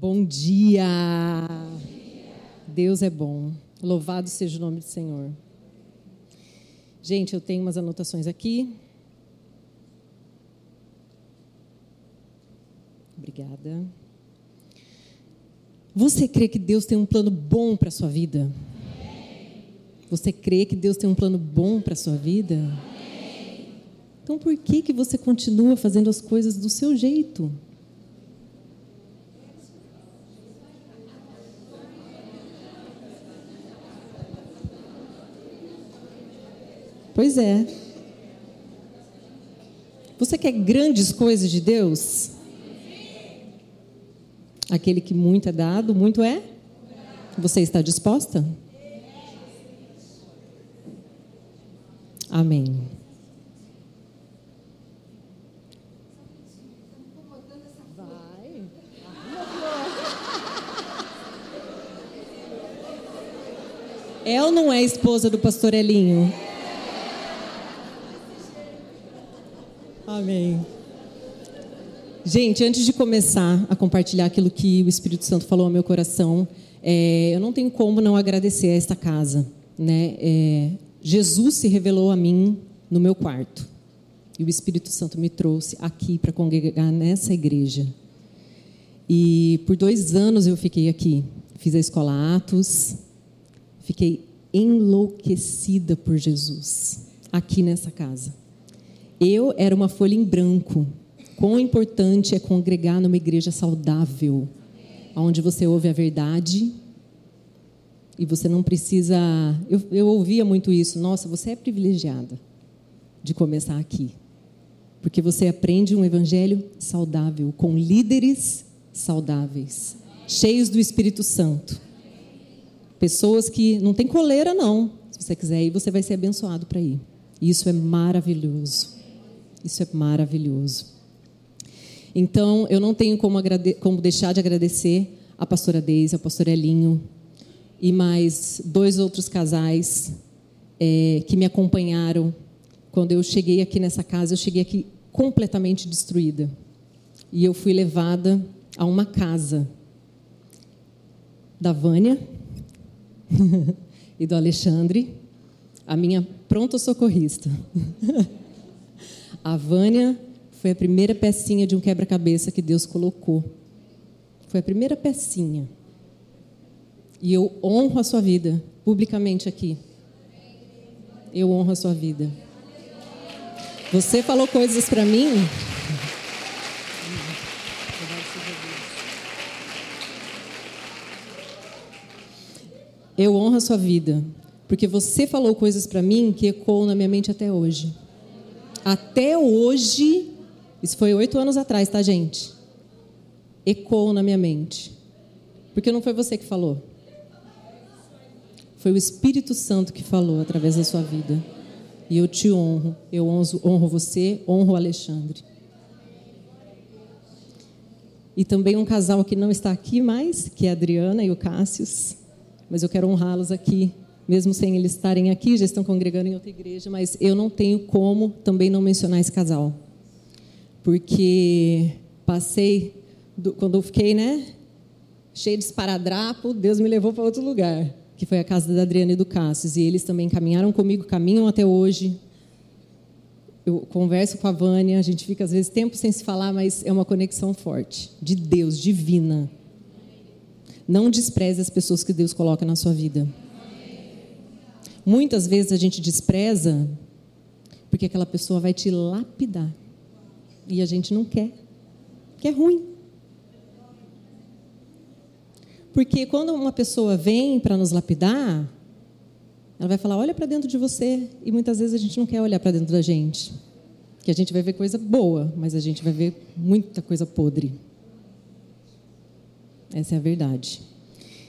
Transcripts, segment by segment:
Bom dia. Deus é bom. Louvado seja o nome do Senhor. Gente, eu tenho umas anotações aqui. Obrigada. Você crê que Deus tem um plano bom para a sua vida? Você crê que Deus tem um plano bom para a sua vida? Então por que, que você continua fazendo as coisas do seu jeito? Pois é. Você quer grandes coisas de Deus? Aquele que muito é dado, muito é? Você está disposta? Amém. Vai. É ou não é esposa do pastor Elinho? Amém. Gente, antes de começar a compartilhar aquilo que o Espírito Santo falou ao meu coração, é, eu não tenho como não agradecer a esta casa. Né? É, Jesus se revelou a mim no meu quarto. E o Espírito Santo me trouxe aqui para congregar nessa igreja. E por dois anos eu fiquei aqui. Fiz a escola Atos. Fiquei enlouquecida por Jesus, aqui nessa casa. Eu era uma folha em branco. Quão importante é congregar numa igreja saudável, onde você ouve a verdade e você não precisa. Eu, eu ouvia muito isso. Nossa, você é privilegiada de começar aqui, porque você aprende um evangelho saudável, com líderes saudáveis, cheios do Espírito Santo. Pessoas que não tem coleira, não. Se você quiser ir, você vai ser abençoado para ir. Isso é maravilhoso. Isso é maravilhoso. Então, eu não tenho como, como deixar de agradecer a pastora Deise, ao pastor Elinho e mais dois outros casais é, que me acompanharam quando eu cheguei aqui nessa casa. Eu cheguei aqui completamente destruída e eu fui levada a uma casa da Vânia e do Alexandre, a minha pronta socorrista. a Vânia foi a primeira pecinha de um quebra-cabeça que Deus colocou. Foi a primeira pecinha. E eu honro a sua vida publicamente aqui. Eu honro a sua vida. Você falou coisas para mim. Eu honro a sua vida, porque você falou coisas para mim que ecoam na minha mente até hoje. Até hoje, isso foi oito anos atrás, tá, gente? Ecoam na minha mente. Porque não foi você que falou. Foi o Espírito Santo que falou através da sua vida. E eu te honro. Eu honro, honro você, honro o Alexandre. E também um casal que não está aqui mais, que é a Adriana e o Cássius. Mas eu quero honrá-los aqui, mesmo sem eles estarem aqui, já estão congregando em outra igreja, mas eu não tenho como também não mencionar esse casal. Porque passei, quando eu fiquei, né, cheio de esparadrapo, Deus me levou para outro lugar que foi a casa da Adriana e do Cassius, e eles também caminharam comigo, caminham até hoje. Eu converso com a Vânia, a gente fica às vezes tempo sem se falar, mas é uma conexão forte, de Deus, divina. Não despreze as pessoas que Deus coloca na sua vida. Muitas vezes a gente despreza porque aquela pessoa vai te lapidar. E a gente não quer, que é ruim. Porque quando uma pessoa vem para nos lapidar, ela vai falar: olha para dentro de você. E muitas vezes a gente não quer olhar para dentro da gente. Que a gente vai ver coisa boa, mas a gente vai ver muita coisa podre. Essa é a verdade.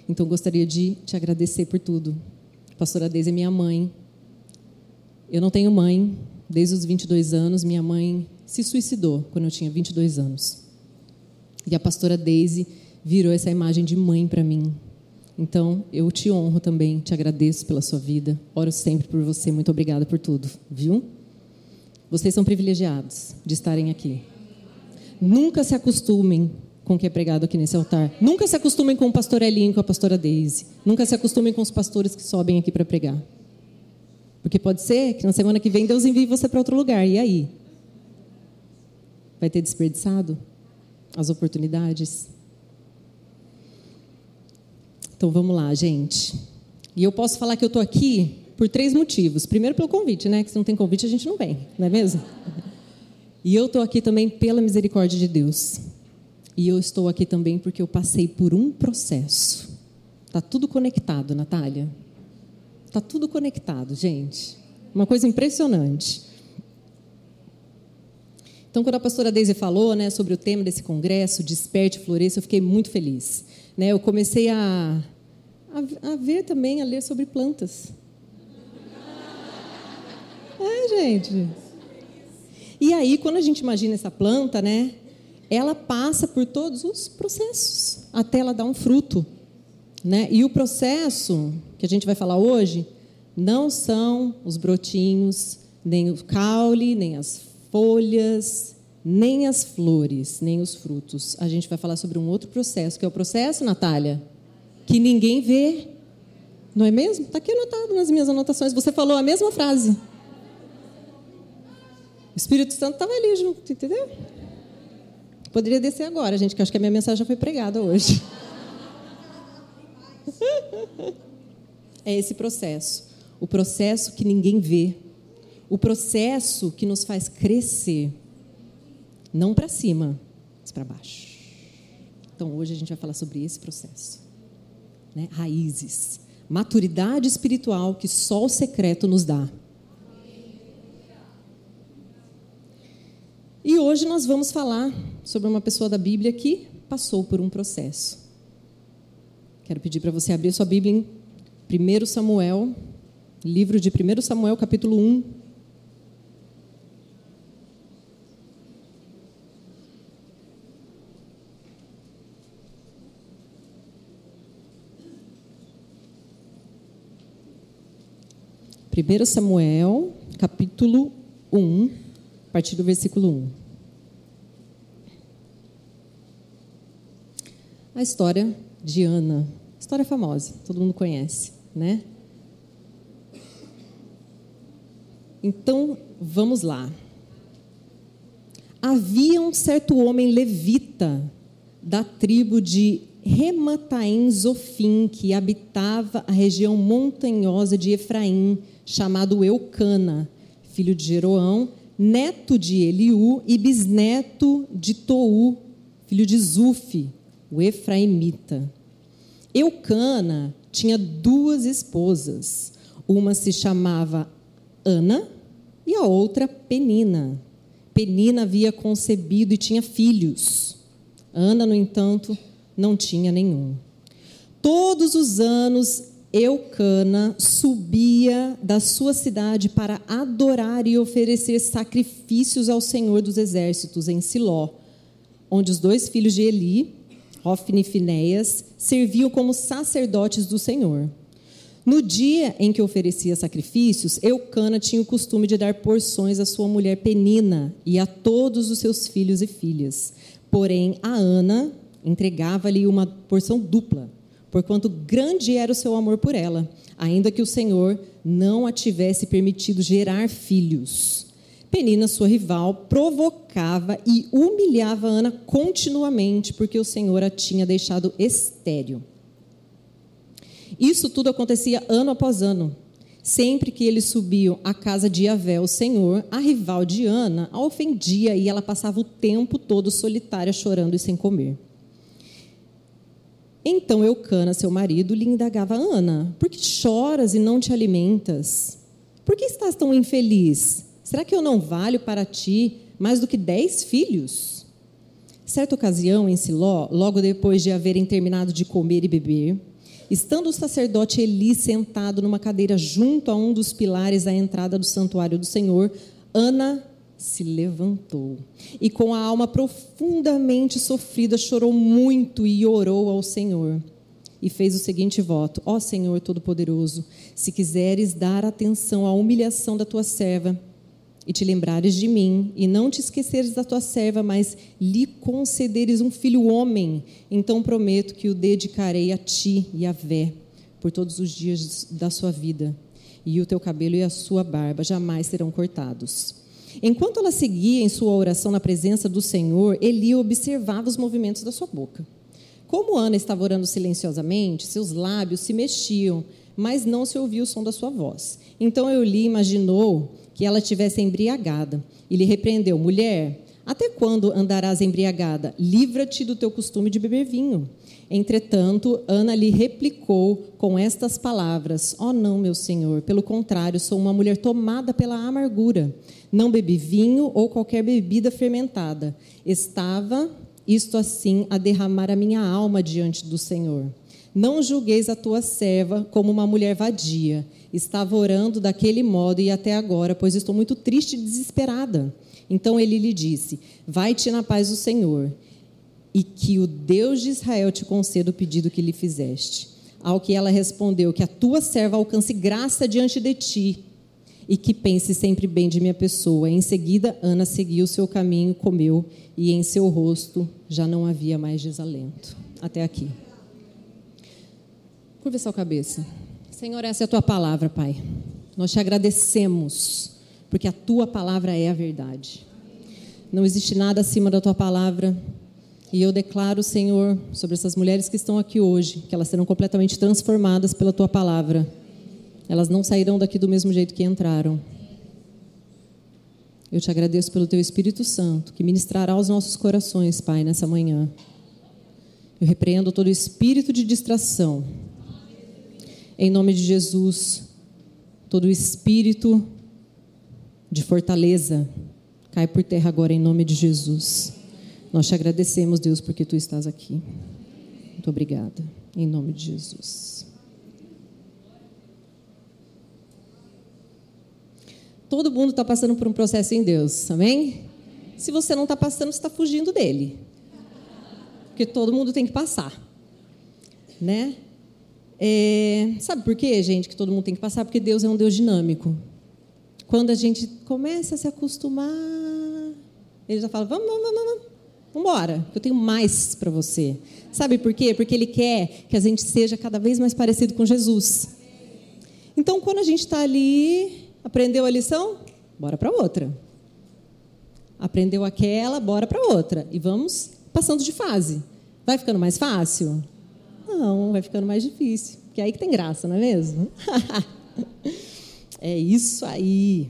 Então gostaria de te agradecer por tudo. Pastora Deise é minha mãe. Eu não tenho mãe desde os 22 anos. Minha mãe se suicidou quando eu tinha 22 anos. E a pastora Deise virou essa imagem de mãe para mim. Então, eu te honro também, te agradeço pela sua vida, oro sempre por você, muito obrigada por tudo, viu? Vocês são privilegiados de estarem aqui. Nunca se acostumem com o que é pregado aqui nesse altar. Nunca se acostumem com o pastor Elinho com a pastora Daisy. Nunca se acostumem com os pastores que sobem aqui para pregar. Porque pode ser que na semana que vem Deus envie você para outro lugar. E aí? Vai ter desperdiçado as oportunidades? Então vamos lá, gente. E eu posso falar que eu estou aqui por três motivos. Primeiro, pelo convite, né? Que se não tem convite, a gente não vem, não é mesmo? E eu estou aqui também pela misericórdia de Deus. E eu estou aqui também porque eu passei por um processo. Tá tudo conectado, Natália. Tá tudo conectado, gente. Uma coisa impressionante. Então, quando a pastora Deise falou né, sobre o tema desse congresso, Desperte e Floresça, eu fiquei muito feliz. Né, eu comecei a, a, a ver também, a ler sobre plantas. É, gente. E aí, quando a gente imagina essa planta, né, ela passa por todos os processos até ela dar um fruto. Né? E o processo que a gente vai falar hoje não são os brotinhos, nem o caule, nem as folhas, nem as flores, nem os frutos. A gente vai falar sobre um outro processo, que é o processo, Natália, que ninguém vê. Não é mesmo? Está aqui anotado nas minhas anotações. Você falou a mesma frase. O Espírito Santo estava ali junto, entendeu? Poderia descer agora, gente, que acho que a minha mensagem já foi pregada hoje. É esse processo. O processo que ninguém vê. O processo que nos faz crescer. Não para cima, mas para baixo. Então hoje a gente vai falar sobre esse processo. Né? Raízes. Maturidade espiritual que só o secreto nos dá. E hoje nós vamos falar sobre uma pessoa da Bíblia que passou por um processo. Quero pedir para você abrir sua Bíblia em 1 Samuel, livro de 1 Samuel, capítulo 1. Primeiro Samuel, capítulo 1, a partir do versículo 1. A história de Ana. História famosa, todo mundo conhece, né? Então, vamos lá. Havia um certo homem levita da tribo de Remataim Zofim, que habitava a região montanhosa de Efraim, chamado Eucana, filho de Jeroão, neto de Eliú e bisneto de Tou, filho de Zufi, o Efraimita. Eucana tinha duas esposas. Uma se chamava Ana e a outra Penina. Penina havia concebido e tinha filhos. Ana, no entanto, não tinha nenhum. Todos os anos Eucana subia da sua cidade para adorar e oferecer sacrifícios ao Senhor dos Exércitos em Siló, onde os dois filhos de Eli, Hofni e Finéias, serviam como sacerdotes do Senhor. No dia em que oferecia sacrifícios, Eucana tinha o costume de dar porções à sua mulher Penina e a todos os seus filhos e filhas. Porém, a Ana entregava-lhe uma porção dupla porquanto grande era o seu amor por ela, ainda que o Senhor não a tivesse permitido gerar filhos. Penina, sua rival, provocava e humilhava Ana continuamente, porque o Senhor a tinha deixado estéril. Isso tudo acontecia ano após ano. Sempre que eles subiam à casa de Yahvé, o Senhor, a rival de Ana a ofendia e ela passava o tempo todo solitária, chorando e sem comer. Então Eucana, seu marido, lhe indagava: Ana, por que choras e não te alimentas? Por que estás tão infeliz? Será que eu não valho para ti mais do que dez filhos? Certa ocasião, em Siló, logo depois de haverem terminado de comer e beber, estando o sacerdote Eli sentado numa cadeira junto a um dos pilares da entrada do santuário do Senhor, Ana se levantou e, com a alma profundamente sofrida, chorou muito e orou ao Senhor. E fez o seguinte voto: Ó Senhor Todo-Poderoso, se quiseres dar atenção à humilhação da tua serva, e te lembrares de mim, e não te esqueceres da tua serva, mas lhe concederes um filho homem, então prometo que o dedicarei a ti e a Vé por todos os dias da sua vida, e o teu cabelo e a sua barba jamais serão cortados. Enquanto ela seguia em sua oração na presença do Senhor, Eli observava os movimentos da sua boca. Como Ana estava orando silenciosamente, seus lábios se mexiam, mas não se ouvia o som da sua voz. Então Eli imaginou que ela tivesse embriagada e lhe repreendeu: Mulher, até quando andarás embriagada? Livra-te do teu costume de beber vinho. Entretanto, Ana lhe replicou com estas palavras: oh, não, meu senhor, pelo contrário, sou uma mulher tomada pela amargura. Não bebi vinho ou qualquer bebida fermentada. Estava isto assim a derramar a minha alma diante do Senhor. Não julgueis a tua serva como uma mulher vadia. Estava orando daquele modo e até agora, pois estou muito triste e desesperada. Então ele lhe disse: Vai-te na paz do Senhor, e que o Deus de Israel te conceda o pedido que lhe fizeste. Ao que ela respondeu: Que a tua serva alcance graça diante de ti e que pense sempre bem de minha pessoa. Em seguida, Ana seguiu seu caminho, comeu, e em seu rosto já não havia mais desalento. Até aqui. Curva sua cabeça. Senhor, essa é a tua palavra, Pai. Nós te agradecemos, porque a tua palavra é a verdade. Não existe nada acima da tua palavra. E eu declaro, Senhor, sobre essas mulheres que estão aqui hoje, que elas serão completamente transformadas pela tua palavra elas não sairão daqui do mesmo jeito que entraram. Eu te agradeço pelo teu Espírito Santo, que ministrará aos nossos corações, Pai, nessa manhã. Eu repreendo todo espírito de distração. Em nome de Jesus, todo espírito de fortaleza cai por terra agora em nome de Jesus. Nós te agradecemos, Deus, porque tu estás aqui. Muito obrigada. Em nome de Jesus. Todo mundo está passando por um processo em Deus, amém? Se você não está passando, você está fugindo dele. Porque todo mundo tem que passar. Né? É, sabe por quê, gente, que todo mundo tem que passar? Porque Deus é um Deus dinâmico. Quando a gente começa a se acostumar, ele já fala: vamos, vamos, vamos, vamos. Vambora, eu tenho mais para você. Sabe por quê? Porque Ele quer que a gente seja cada vez mais parecido com Jesus. Então, quando a gente está ali Aprendeu a lição? Bora para outra. Aprendeu aquela, bora para outra. E vamos passando de fase. Vai ficando mais fácil? Não, vai ficando mais difícil. Que é aí que tem graça, não é mesmo? é isso aí.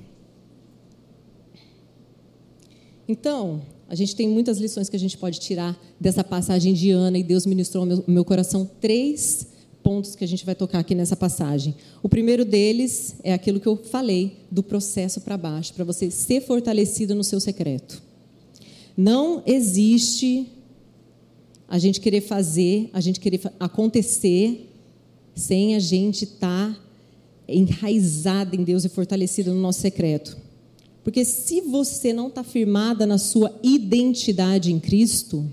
Então, a gente tem muitas lições que a gente pode tirar dessa passagem de Ana e Deus ministrou ao meu, meu coração três pontos que a gente vai tocar aqui nessa passagem. O primeiro deles é aquilo que eu falei do processo para baixo, para você ser fortalecido no seu secreto. Não existe a gente querer fazer, a gente querer acontecer sem a gente estar tá enraizada em Deus e fortalecida no nosso secreto. Porque se você não está firmada na sua identidade em Cristo,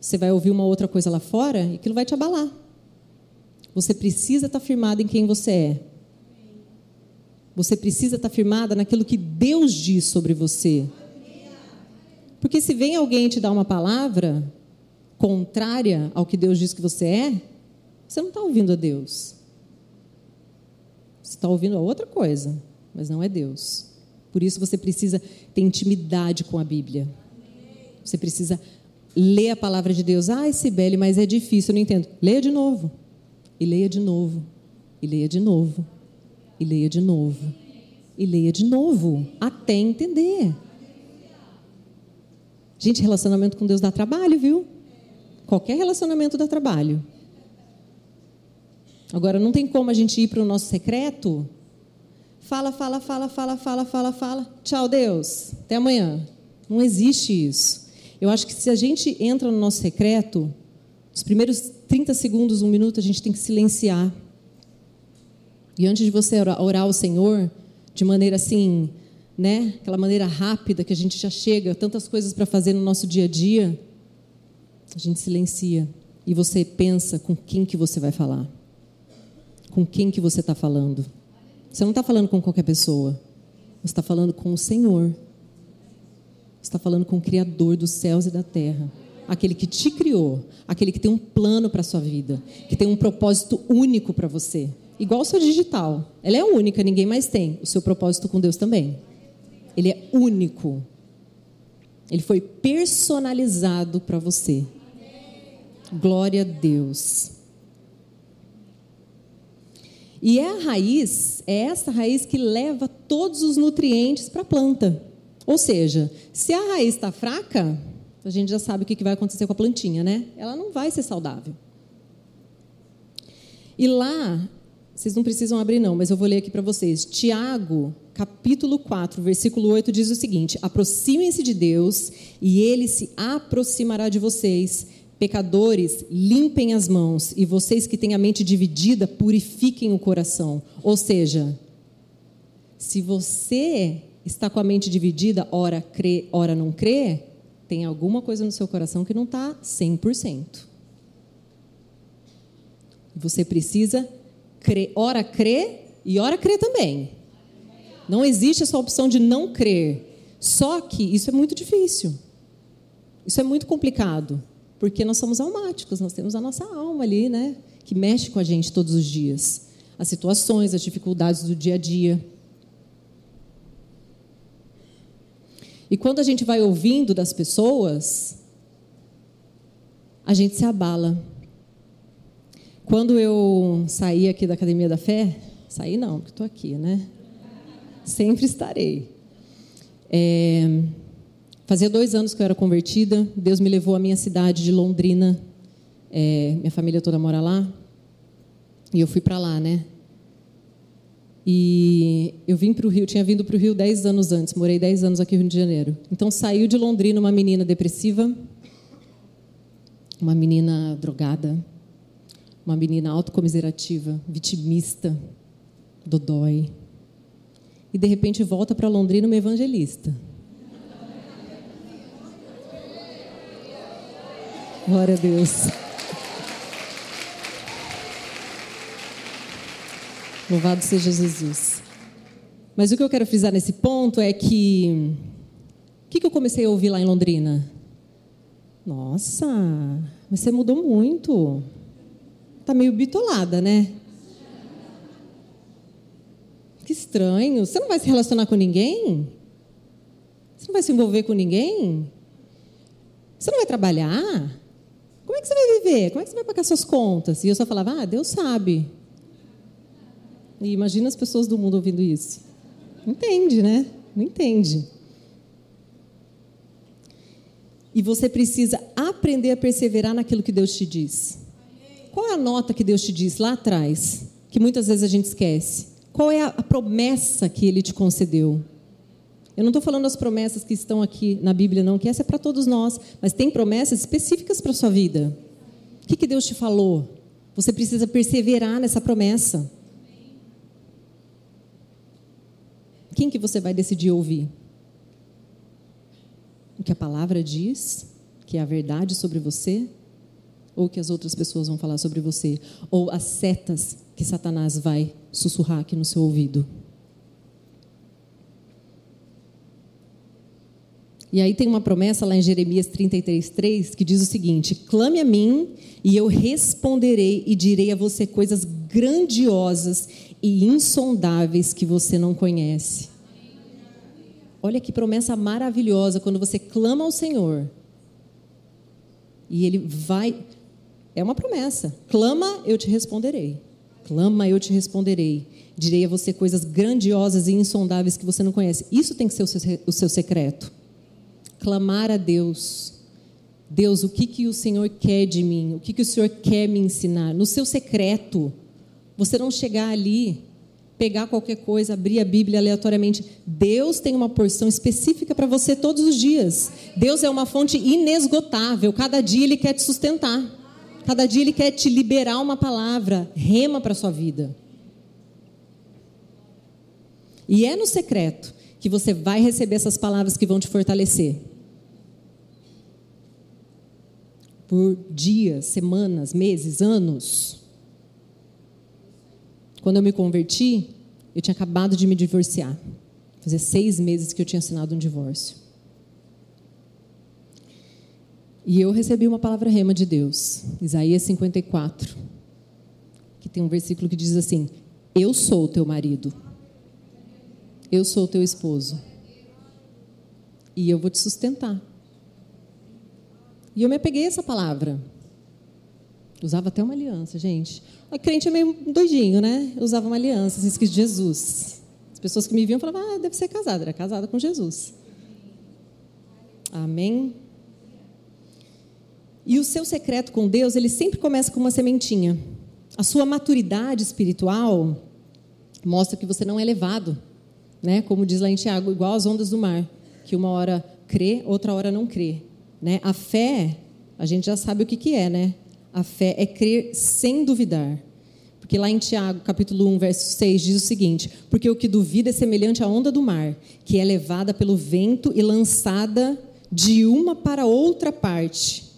você vai ouvir uma outra coisa lá fora e aquilo vai te abalar. Você precisa estar firmada em quem você é. Você precisa estar firmada naquilo que Deus diz sobre você. Porque se vem alguém te dar uma palavra contrária ao que Deus diz que você é, você não está ouvindo a Deus. Você está ouvindo a outra coisa, mas não é Deus. Por isso você precisa ter intimidade com a Bíblia. Você precisa ler a palavra de Deus. Ah, Sibeli, mas é difícil, eu não entendo. Leia de novo. E leia de novo. E leia de novo. E leia de novo. E leia de novo. Até entender. Gente, relacionamento com Deus dá trabalho, viu? Qualquer relacionamento dá trabalho. Agora, não tem como a gente ir para o nosso secreto. Fala, fala, fala, fala, fala, fala, fala. Tchau, Deus. Até amanhã. Não existe isso. Eu acho que se a gente entra no nosso secreto, os primeiros 30 segundos, um minuto, a gente tem que silenciar. E antes de você orar ao Senhor, de maneira assim, né? Aquela maneira rápida que a gente já chega, tantas coisas para fazer no nosso dia a dia, a gente silencia e você pensa com quem que você vai falar, com quem que você está falando. Você não está falando com qualquer pessoa. Você está falando com o Senhor. Você está falando com o Criador dos céus e da terra. Aquele que te criou, aquele que tem um plano para a sua vida, que tem um propósito único para você. Igual sua digital. Ela é única, ninguém mais tem. O seu propósito com Deus também. Ele é único. Ele foi personalizado para você. Glória a Deus. E é a raiz, é essa raiz que leva todos os nutrientes para a planta. Ou seja, se a raiz está fraca, a gente já sabe o que vai acontecer com a plantinha, né? Ela não vai ser saudável. E lá, vocês não precisam abrir não, mas eu vou ler aqui para vocês. Tiago, capítulo 4, versículo 8 diz o seguinte: Aproximem-se de Deus e ele se aproximará de vocês. Pecadores, limpem as mãos, e vocês que têm a mente dividida, purifiquem o coração. Ou seja, se você está com a mente dividida, ora crê, ora não crê, tem alguma coisa no seu coração que não está 100%. Você precisa crer, ora crer e ora crer também. Não existe essa opção de não crer. Só que isso é muito difícil. Isso é muito complicado porque nós somos almáticos, nós temos a nossa alma ali, né, que mexe com a gente todos os dias. As situações, as dificuldades do dia a dia. E quando a gente vai ouvindo das pessoas, a gente se abala. Quando eu saí aqui da Academia da Fé, saí não, porque estou aqui, né? Sempre estarei. É, Fazia dois anos que eu era convertida. Deus me levou à minha cidade de Londrina. É, minha família toda mora lá. E eu fui para lá, né? E eu vim para o Rio, tinha vindo para o Rio dez anos antes, morei dez anos aqui no Rio de Janeiro. Então saiu de Londrina uma menina depressiva, uma menina drogada, uma menina autocomiserativa, vitimista, dodói. E de repente volta para Londrina uma evangelista. Glória a Deus. Louvado seja Jesus. Mas o que eu quero frisar nesse ponto é que. O que, que eu comecei a ouvir lá em Londrina? Nossa, mas você mudou muito. Tá meio bitolada, né? Que estranho. Você não vai se relacionar com ninguém? Você não vai se envolver com ninguém? Você não vai trabalhar? Como é que você vai viver? Como é que você vai pagar suas contas? E eu só falava, ah, Deus sabe. E imagina as pessoas do mundo ouvindo isso. Entende, né? Não entende. E você precisa aprender a perseverar naquilo que Deus te diz. Qual é a nota que Deus te diz lá atrás, que muitas vezes a gente esquece? Qual é a promessa que Ele te concedeu? Eu não estou falando das promessas que estão aqui na Bíblia, não, que essa é para todos nós, mas tem promessas específicas para a sua vida. O que, que Deus te falou? Você precisa perseverar nessa promessa. Quem que você vai decidir ouvir? O que a palavra diz, que é a verdade sobre você, ou que as outras pessoas vão falar sobre você, ou as setas que Satanás vai sussurrar aqui no seu ouvido. E aí tem uma promessa lá em Jeremias 33, 3, que diz o seguinte: Clame a mim e eu responderei e direi a você coisas grandiosas e insondáveis que você não conhece. Olha que promessa maravilhosa quando você clama ao Senhor. E ele vai. É uma promessa. Clama, eu te responderei. Clama, eu te responderei. Direi a você coisas grandiosas e insondáveis que você não conhece. Isso tem que ser o seu, o seu secreto clamar a Deus. Deus, o que, que o Senhor quer de mim? O que, que o Senhor quer me ensinar? No seu secreto. Você não chegar ali, pegar qualquer coisa, abrir a Bíblia aleatoriamente. Deus tem uma porção específica para você todos os dias. Deus é uma fonte inesgotável. Cada dia Ele quer te sustentar. Cada dia Ele quer te liberar uma palavra. Rema para a sua vida. E é no secreto que você vai receber essas palavras que vão te fortalecer. Por dias, semanas, meses, anos. Quando eu me converti, eu tinha acabado de me divorciar. Fazia seis meses que eu tinha assinado um divórcio. E eu recebi uma palavra rema de Deus, Isaías 54, que tem um versículo que diz assim: Eu sou o teu marido, eu sou o teu esposo, e eu vou te sustentar. E eu me apeguei a essa palavra. Usava até uma aliança, gente. A crente é meio doidinho, né? Eu usava uma aliança, se esquece Jesus. As pessoas que me viam falavam, ah, deve ser casada. Era casada com Jesus. Amém? E o seu secreto com Deus, ele sempre começa com uma sementinha. A sua maturidade espiritual mostra que você não é levado, né? Como diz lá em Tiago, igual as ondas do mar, que uma hora crê, outra hora não crê, né? A fé, a gente já sabe o que que é, né? A fé é crer sem duvidar. Porque lá em Tiago, capítulo 1, verso 6, diz o seguinte: Porque o que duvida é semelhante à onda do mar, que é levada pelo vento e lançada de uma para outra parte.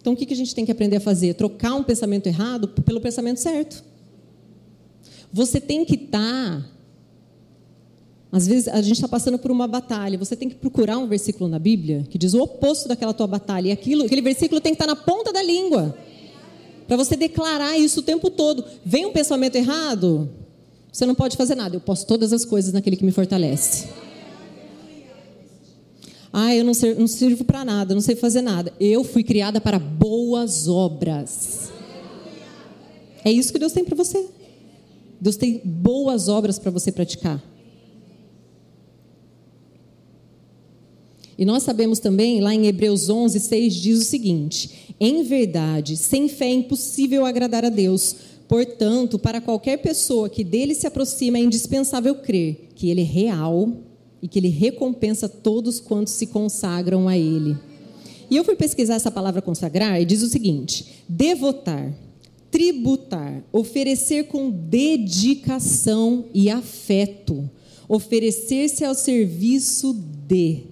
Então, o que a gente tem que aprender a fazer? Trocar um pensamento errado pelo pensamento certo. Você tem que estar tá às vezes a gente está passando por uma batalha, você tem que procurar um versículo na Bíblia que diz o oposto daquela tua batalha. E aquilo, aquele versículo tem que estar tá na ponta da língua. Para você declarar isso o tempo todo. Vem um pensamento errado, você não pode fazer nada. Eu posso todas as coisas naquele que me fortalece. Ah, eu não sirvo, não sirvo para nada, não sei fazer nada. Eu fui criada para boas obras. É isso que Deus tem para você. Deus tem boas obras para você praticar. E nós sabemos também, lá em Hebreus 11, 6, diz o seguinte: Em verdade, sem fé é impossível agradar a Deus. Portanto, para qualquer pessoa que dele se aproxima, é indispensável crer que ele é real e que ele recompensa todos quantos se consagram a ele. E eu fui pesquisar essa palavra consagrar e diz o seguinte: devotar, tributar, oferecer com dedicação e afeto, oferecer-se ao serviço de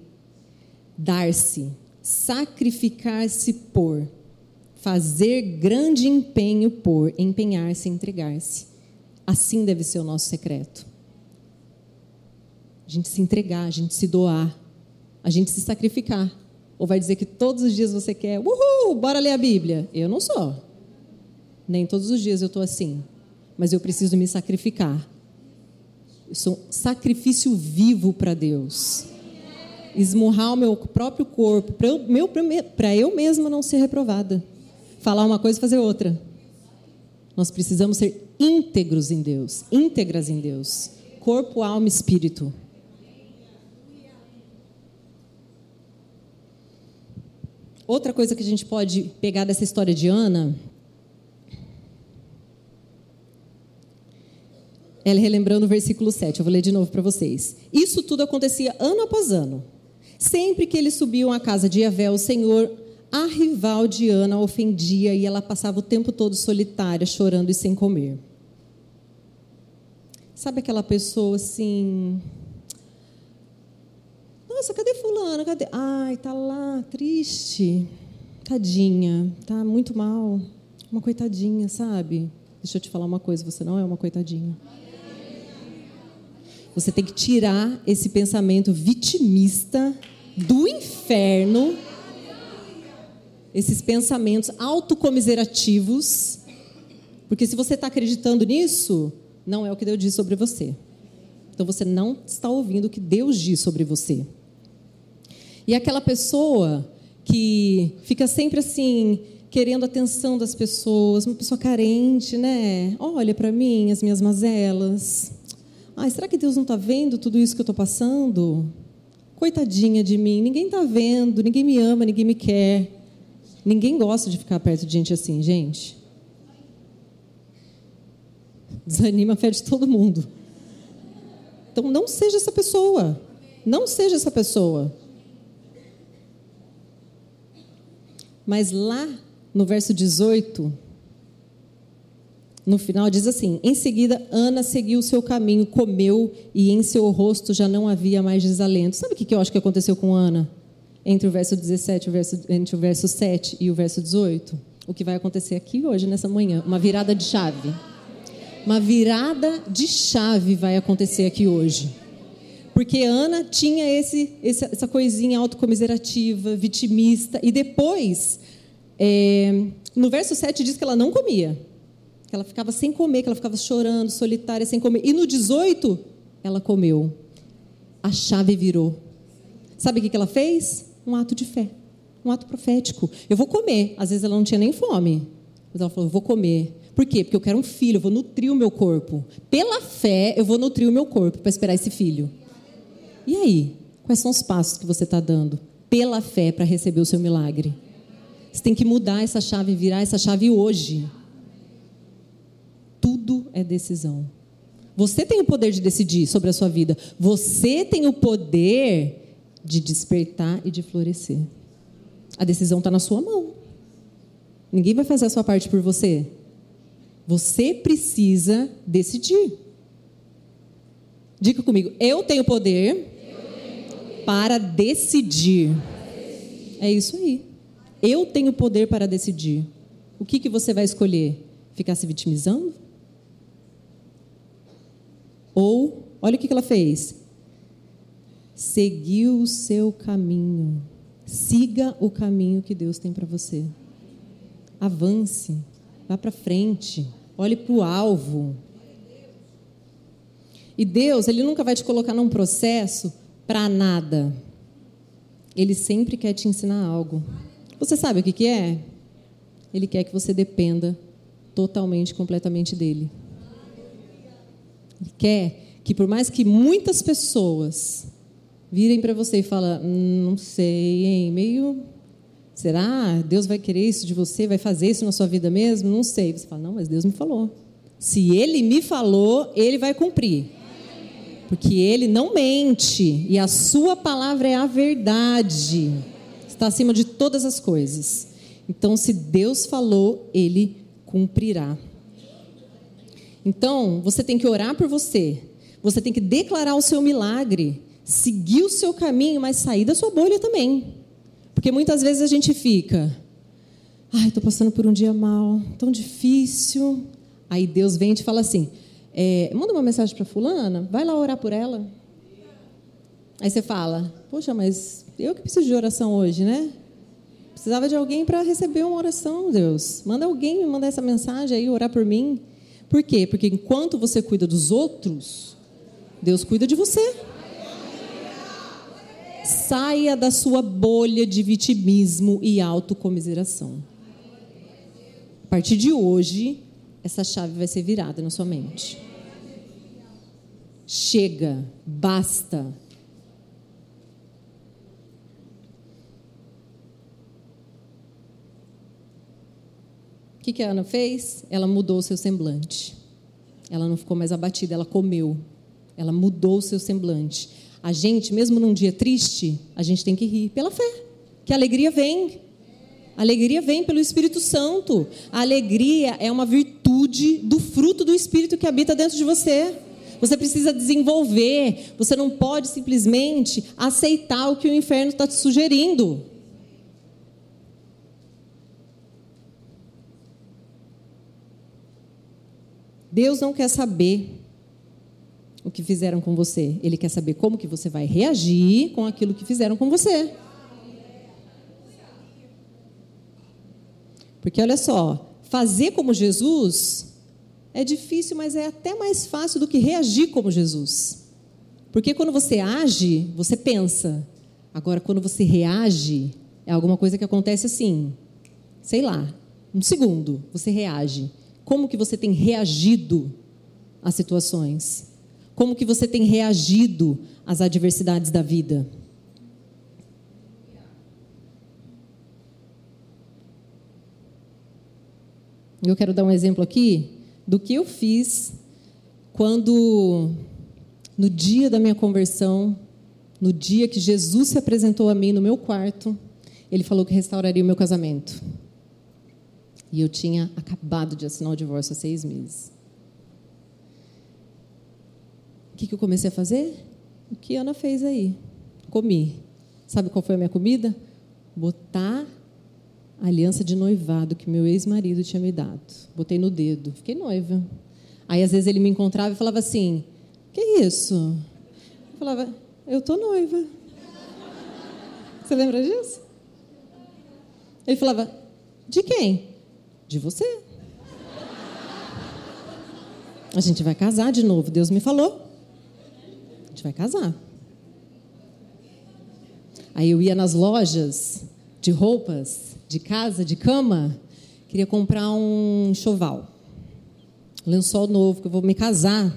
dar-se, sacrificar-se por, fazer grande empenho por, empenhar-se, entregar-se. Assim deve ser o nosso secreto. A gente se entregar, a gente se doar, a gente se sacrificar. Ou vai dizer que todos os dias você quer, uhul, bora ler a Bíblia. Eu não sou. Nem todos os dias eu estou assim. Mas eu preciso me sacrificar. Eu sou um sacrifício vivo para Deus esmurrar o meu próprio corpo, para eu, eu mesma não ser reprovada. Falar uma coisa e fazer outra. Nós precisamos ser íntegros em Deus, íntegras em Deus. Corpo, alma e espírito. Outra coisa que a gente pode pegar dessa história de Ana ela relembrando o versículo 7, eu vou ler de novo para vocês. Isso tudo acontecia ano após ano. Sempre que eles subiam à casa de Yavé, o Senhor, a rival de Ana, ofendia e ela passava o tempo todo solitária, chorando e sem comer. Sabe aquela pessoa assim. Nossa, cadê Fulana? Cadê? Ai, tá lá, triste. Tadinha, tá muito mal. Uma coitadinha, sabe? Deixa eu te falar uma coisa: você não é uma coitadinha. Você tem que tirar esse pensamento vitimista do inferno, esses pensamentos autocomiserativos, porque se você está acreditando nisso, não é o que Deus diz sobre você. Então você não está ouvindo o que Deus diz sobre você. E aquela pessoa que fica sempre assim, querendo a atenção das pessoas, uma pessoa carente, né? Olha para mim, as minhas mazelas. Ai, será que Deus não está vendo tudo isso que eu estou passando? Coitadinha de mim, ninguém está vendo, ninguém me ama, ninguém me quer. Ninguém gosta de ficar perto de gente assim, gente. Desanima a fé de todo mundo. Então não seja essa pessoa. Não seja essa pessoa. Mas lá no verso 18, no final diz assim: Em seguida, Ana seguiu seu caminho, comeu e em seu rosto já não havia mais desalento. Sabe o que eu acho que aconteceu com Ana? Entre o verso 17, o verso, entre o verso 7 e o verso 18? O que vai acontecer aqui hoje, nessa manhã? Uma virada de chave. Uma virada de chave vai acontecer aqui hoje. Porque Ana tinha esse, essa coisinha autocomiserativa, vitimista, e depois, é, no verso 7 diz que ela não comia, que ela ficava sem comer, que ela ficava chorando, solitária, sem comer. E no 18, ela comeu. A chave virou. Sabe o que ela fez? Um ato de fé, um ato profético. Eu vou comer. Às vezes ela não tinha nem fome, mas ela falou: eu vou comer. Por quê? Porque eu quero um filho, eu vou nutrir o meu corpo. Pela fé, eu vou nutrir o meu corpo para esperar esse filho. E aí? Quais são os passos que você está dando? Pela fé para receber o seu milagre. Você tem que mudar essa chave, virar essa chave hoje. Tudo é decisão. Você tem o poder de decidir sobre a sua vida. Você tem o poder de despertar e de florescer. A decisão está na sua mão. Ninguém vai fazer a sua parte por você. Você precisa decidir. Diga comigo, eu tenho poder, para decidir. É isso aí. Eu tenho poder para decidir. O que, que você vai escolher? Ficar se vitimizando? Ou, olha o que, ela fez. Seguiu o seu caminho. Siga o caminho que Deus tem para você. Avance. Vá para frente. Olhe para o alvo. E Deus, Ele nunca vai te colocar num processo para nada. Ele sempre quer te ensinar algo. Você sabe o que, que é? Ele quer que você dependa totalmente, completamente dele. Ele quer que, por mais que muitas pessoas virem para você e falem, hum, não sei, hein, meio. Será? Deus vai querer isso de você? Vai fazer isso na sua vida mesmo? Não sei. Você fala, não, mas Deus me falou. Se Ele me falou, Ele vai cumprir porque ele não mente e a sua palavra é a verdade. Está acima de todas as coisas. Então, se Deus falou, ele cumprirá. Então, você tem que orar por você. Você tem que declarar o seu milagre, seguir o seu caminho, mas sair da sua bolha também. Porque muitas vezes a gente fica, ai, estou passando por um dia mal, tão difícil. Aí Deus vem e te fala assim: é, manda uma mensagem para fulana, vai lá orar por ela. Aí você fala, poxa, mas eu que preciso de oração hoje, né? Precisava de alguém para receber uma oração, Deus. Manda alguém me mandar essa mensagem aí, orar por mim. Por quê? Porque enquanto você cuida dos outros, Deus cuida de você. Saia da sua bolha de vitimismo e autocomiseração. A partir de hoje, essa chave vai ser virada na sua mente. Chega, basta. O que, que a Ana fez? Ela mudou o seu semblante. Ela não ficou mais abatida, ela comeu. Ela mudou o seu semblante. A gente, mesmo num dia triste, a gente tem que rir pela fé, que a alegria vem. A alegria vem pelo Espírito Santo. A alegria é uma virtude do fruto do Espírito que habita dentro de você. Você precisa desenvolver. Você não pode simplesmente aceitar o que o inferno está te sugerindo. Deus não quer saber o que fizeram com você. Ele quer saber como que você vai reagir com aquilo que fizeram com você. Porque olha só, fazer como Jesus é difícil, mas é até mais fácil do que reagir como Jesus. Porque quando você age, você pensa. Agora, quando você reage, é alguma coisa que acontece assim, sei lá, um segundo, você reage. Como que você tem reagido às situações? Como que você tem reagido às adversidades da vida? Eu quero dar um exemplo aqui do que eu fiz quando, no dia da minha conversão, no dia que Jesus se apresentou a mim no meu quarto, ele falou que restauraria o meu casamento. E eu tinha acabado de assinar o divórcio há seis meses. O que, que eu comecei a fazer? O que Ana fez aí? Comi. Sabe qual foi a minha comida? Botar a aliança de noivado que meu ex-marido tinha me dado. Botei no dedo, fiquei noiva. Aí às vezes ele me encontrava e falava assim: "Que é isso?" Eu falava: Eu tô noiva. Você lembra disso? Ele falava: De quem? De você. A gente vai casar de novo. Deus me falou. A gente vai casar. Aí eu ia nas lojas de roupas, de casa, de cama, queria comprar um enxoval. Lençol novo, que eu vou me casar.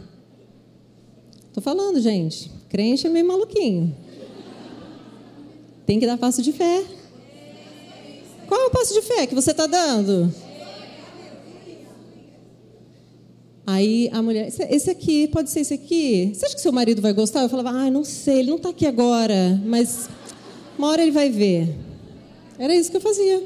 Tô falando, gente. Crente é meio maluquinho. Tem que dar passo de fé. Qual é o passo de fé que você está dando? Aí a mulher, esse aqui, pode ser esse aqui? Você acha que seu marido vai gostar? Eu falava, ah, não sei, ele não está aqui agora, mas uma hora ele vai ver. Era isso que eu fazia.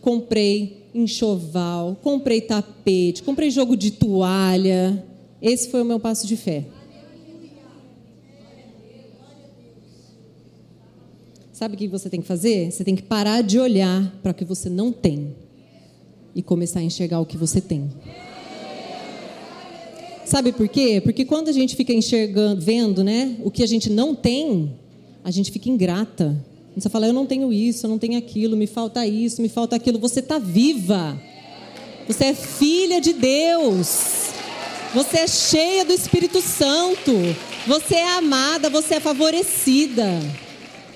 Comprei enxoval, comprei tapete, comprei jogo de toalha. Esse foi o meu passo de fé. Sabe o que você tem que fazer? Você tem que parar de olhar para o que você não tem e começar a enxergar o que você tem. Sabe por quê? Porque quando a gente fica enxergando, vendo, né, o que a gente não tem, a gente fica ingrata. Você fala, eu não tenho isso, eu não tenho aquilo, me falta isso, me falta aquilo. Você está viva. Você é filha de Deus. Você é cheia do Espírito Santo. Você é amada, você é favorecida.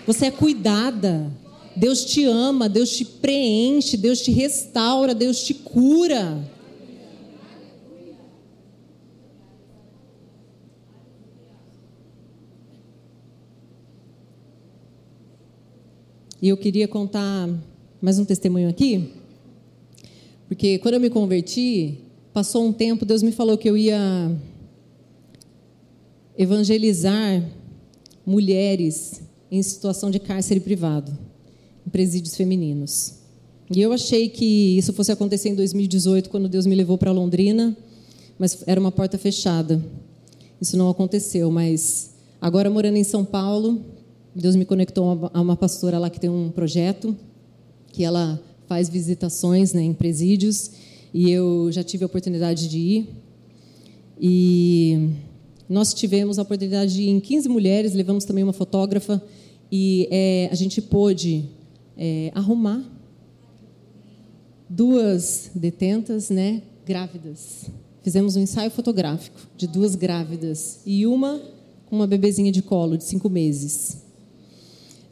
Você é cuidada. Deus te ama, Deus te preenche, Deus te restaura, Deus te cura. E eu queria contar mais um testemunho aqui, porque quando eu me converti, passou um tempo, Deus me falou que eu ia evangelizar mulheres em situação de cárcere privado, em presídios femininos. E eu achei que isso fosse acontecer em 2018, quando Deus me levou para Londrina, mas era uma porta fechada. Isso não aconteceu, mas agora morando em São Paulo, Deus me conectou a uma pastora lá que tem um projeto, que ela faz visitações né, em presídios, e eu já tive a oportunidade de ir. E nós tivemos a oportunidade de ir em 15 mulheres, levamos também uma fotógrafa, e é, a gente pôde é, arrumar duas detentas né, grávidas. Fizemos um ensaio fotográfico de duas grávidas e uma com uma bebezinha de colo de cinco meses.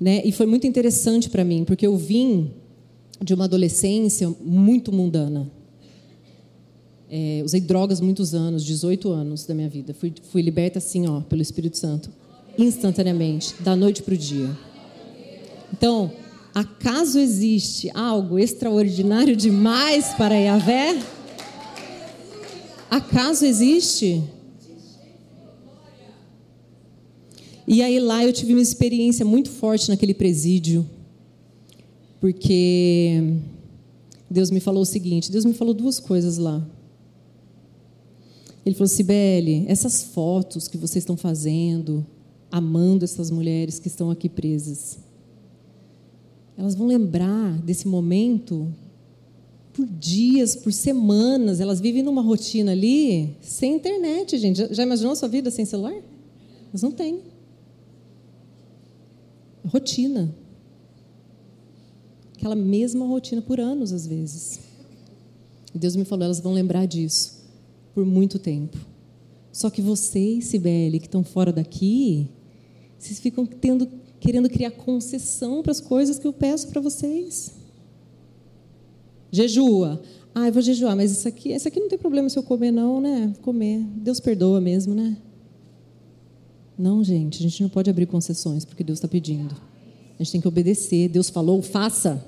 Né? E foi muito interessante para mim, porque eu vim de uma adolescência muito mundana. É, usei drogas muitos anos, 18 anos da minha vida. Fui, fui liberta assim, ó, pelo Espírito Santo, instantaneamente, da noite para o dia. Então, acaso existe algo extraordinário demais para Yahvé? Acaso existe? E aí lá eu tive uma experiência muito forte naquele presídio, porque Deus me falou o seguinte: Deus me falou duas coisas lá. Ele falou: Sibele, essas fotos que vocês estão fazendo, amando essas mulheres que estão aqui presas, elas vão lembrar desse momento por dias, por semanas. Elas vivem numa rotina ali sem internet, gente. Já imaginou a sua vida sem celular? Elas não têm. Rotina. Aquela mesma rotina por anos, às vezes. E Deus me falou: elas vão lembrar disso por muito tempo. Só que vocês, Sibeli, que estão fora daqui, vocês ficam tendo, querendo criar concessão para as coisas que eu peço para vocês. Jejua. Ah, eu vou jejuar, mas isso aqui, isso aqui não tem problema se eu comer, não, né? Comer. Deus perdoa mesmo, né? Não, gente, a gente não pode abrir concessões porque Deus está pedindo. A gente tem que obedecer. Deus falou, faça.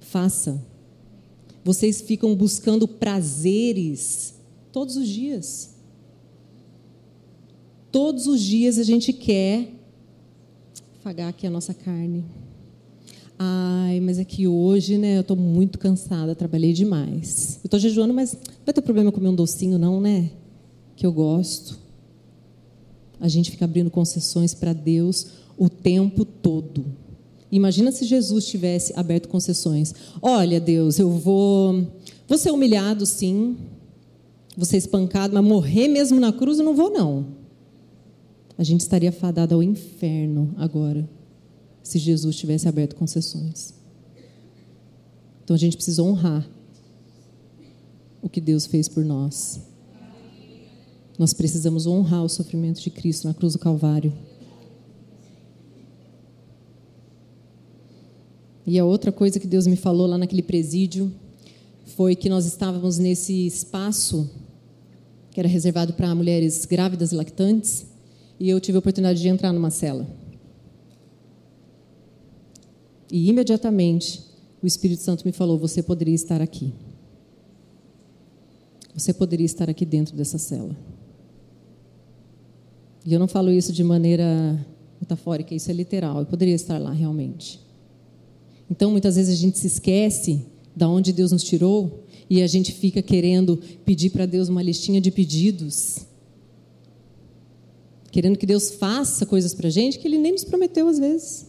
Faça. Vocês ficam buscando prazeres todos os dias. Todos os dias a gente quer afagar aqui a nossa carne. Ai, mas é que hoje, né, eu estou muito cansada, trabalhei demais. Eu estou jejuando, mas não vai ter problema comer um docinho, não, né? Que eu gosto. A gente fica abrindo concessões para Deus o tempo todo. Imagina se Jesus tivesse aberto concessões. Olha, Deus, eu vou, vou ser humilhado, sim, vou ser espancado, mas morrer mesmo na cruz eu não vou, não. a gente estaria fadado ao inferno agora, se Jesus tivesse aberto concessões. Então a gente precisa honrar o que Deus fez por nós. Nós precisamos honrar o sofrimento de Cristo na cruz do Calvário. E a outra coisa que Deus me falou lá naquele presídio foi que nós estávamos nesse espaço que era reservado para mulheres grávidas e lactantes, e eu tive a oportunidade de entrar numa cela. E imediatamente o Espírito Santo me falou: Você poderia estar aqui. Você poderia estar aqui dentro dessa cela. E eu não falo isso de maneira metafórica, isso é literal. Eu poderia estar lá realmente. Então, muitas vezes a gente se esquece da onde Deus nos tirou e a gente fica querendo pedir para Deus uma listinha de pedidos. Querendo que Deus faça coisas para a gente que Ele nem nos prometeu às vezes.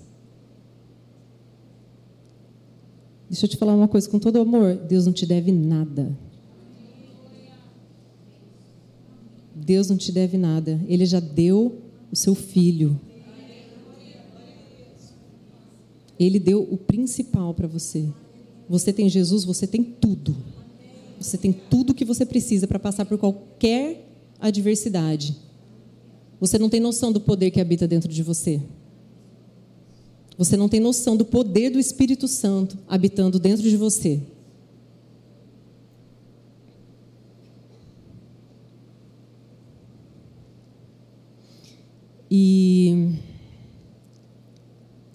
Deixa eu te falar uma coisa com todo amor: Deus não te deve nada. Deus não te deve nada. Ele já deu o seu filho. Ele deu o principal para você. Você tem Jesus, você tem tudo. Você tem tudo que você precisa para passar por qualquer adversidade. Você não tem noção do poder que habita dentro de você. Você não tem noção do poder do Espírito Santo habitando dentro de você. E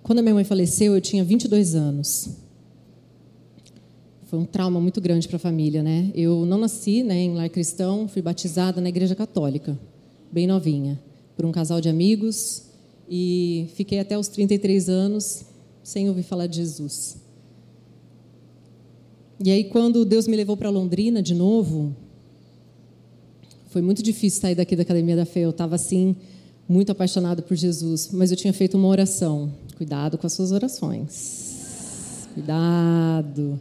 quando a minha mãe faleceu, eu tinha 22 anos. Foi um trauma muito grande para a família, né? Eu não nasci né, em lar cristão, fui batizada na igreja católica, bem novinha, por um casal de amigos e fiquei até os 33 anos sem ouvir falar de Jesus. E aí, quando Deus me levou para Londrina de novo, foi muito difícil sair daqui da Academia da Fé. Eu estava assim, muito apaixonada por Jesus, mas eu tinha feito uma oração. Cuidado com as suas orações. Cuidado.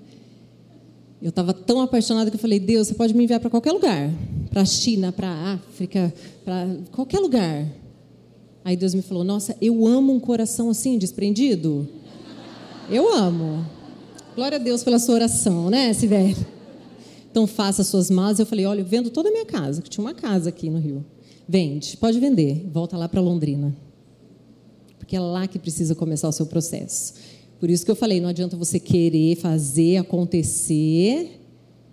Eu estava tão apaixonada que eu falei: Deus, você pode me enviar para qualquer lugar para a China, para a África, para qualquer lugar. Aí Deus me falou: Nossa, eu amo um coração assim, desprendido. Eu amo. Glória a Deus pela sua oração, né, Sibeli? Então faça as suas malas. Eu falei: Olha, eu vendo toda a minha casa, que tinha uma casa aqui no Rio. Vende, pode vender, volta lá para Londrina. Porque é lá que precisa começar o seu processo. Por isso que eu falei, não adianta você querer fazer acontecer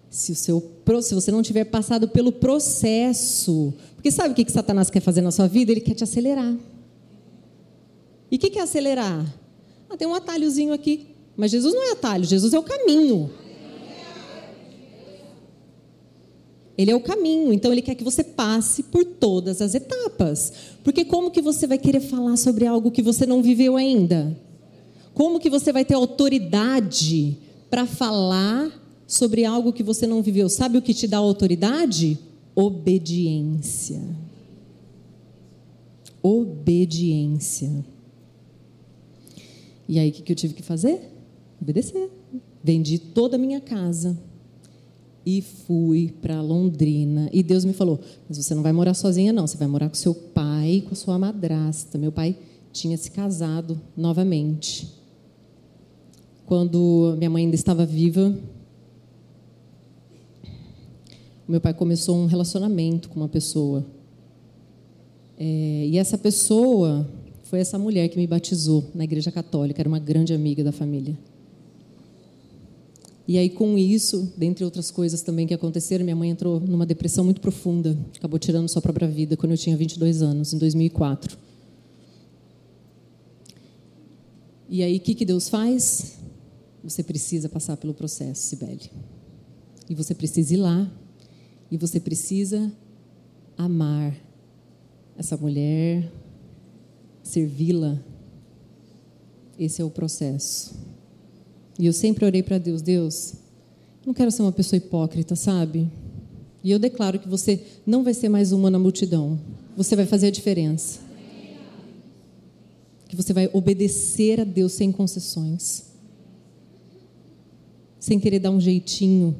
se, o seu, se você não tiver passado pelo processo. Porque sabe o que, que Satanás quer fazer na sua vida? Ele quer te acelerar. E o que, que é acelerar? Ah, tem um atalhozinho aqui. Mas Jesus não é atalho, Jesus é o caminho. Ele é o caminho, então ele quer que você passe por todas as etapas. Porque como que você vai querer falar sobre algo que você não viveu ainda? Como que você vai ter autoridade para falar sobre algo que você não viveu? Sabe o que te dá autoridade? Obediência. Obediência. E aí o que eu tive que fazer? Obedecer. Vendi toda a minha casa e fui para Londrina. E Deus me falou: Mas você não vai morar sozinha, não. Você vai morar com seu pai com sua madrasta. Meu pai tinha se casado novamente. Quando minha mãe ainda estava viva, meu pai começou um relacionamento com uma pessoa. É, e essa pessoa foi essa mulher que me batizou na igreja católica, era uma grande amiga da família. E aí, com isso, dentre outras coisas também que aconteceram, minha mãe entrou numa depressão muito profunda, acabou tirando sua própria vida quando eu tinha 22 anos, em 2004. E aí, o que, que Deus faz? Você precisa passar pelo processo, Sibeli. E você precisa ir lá, e você precisa amar essa mulher, servi-la. Esse é o processo. E eu sempre orei para Deus, Deus, não quero ser uma pessoa hipócrita, sabe? E eu declaro que você não vai ser mais uma na multidão. Você vai fazer a diferença. Que você vai obedecer a Deus sem concessões. Sem querer dar um jeitinho,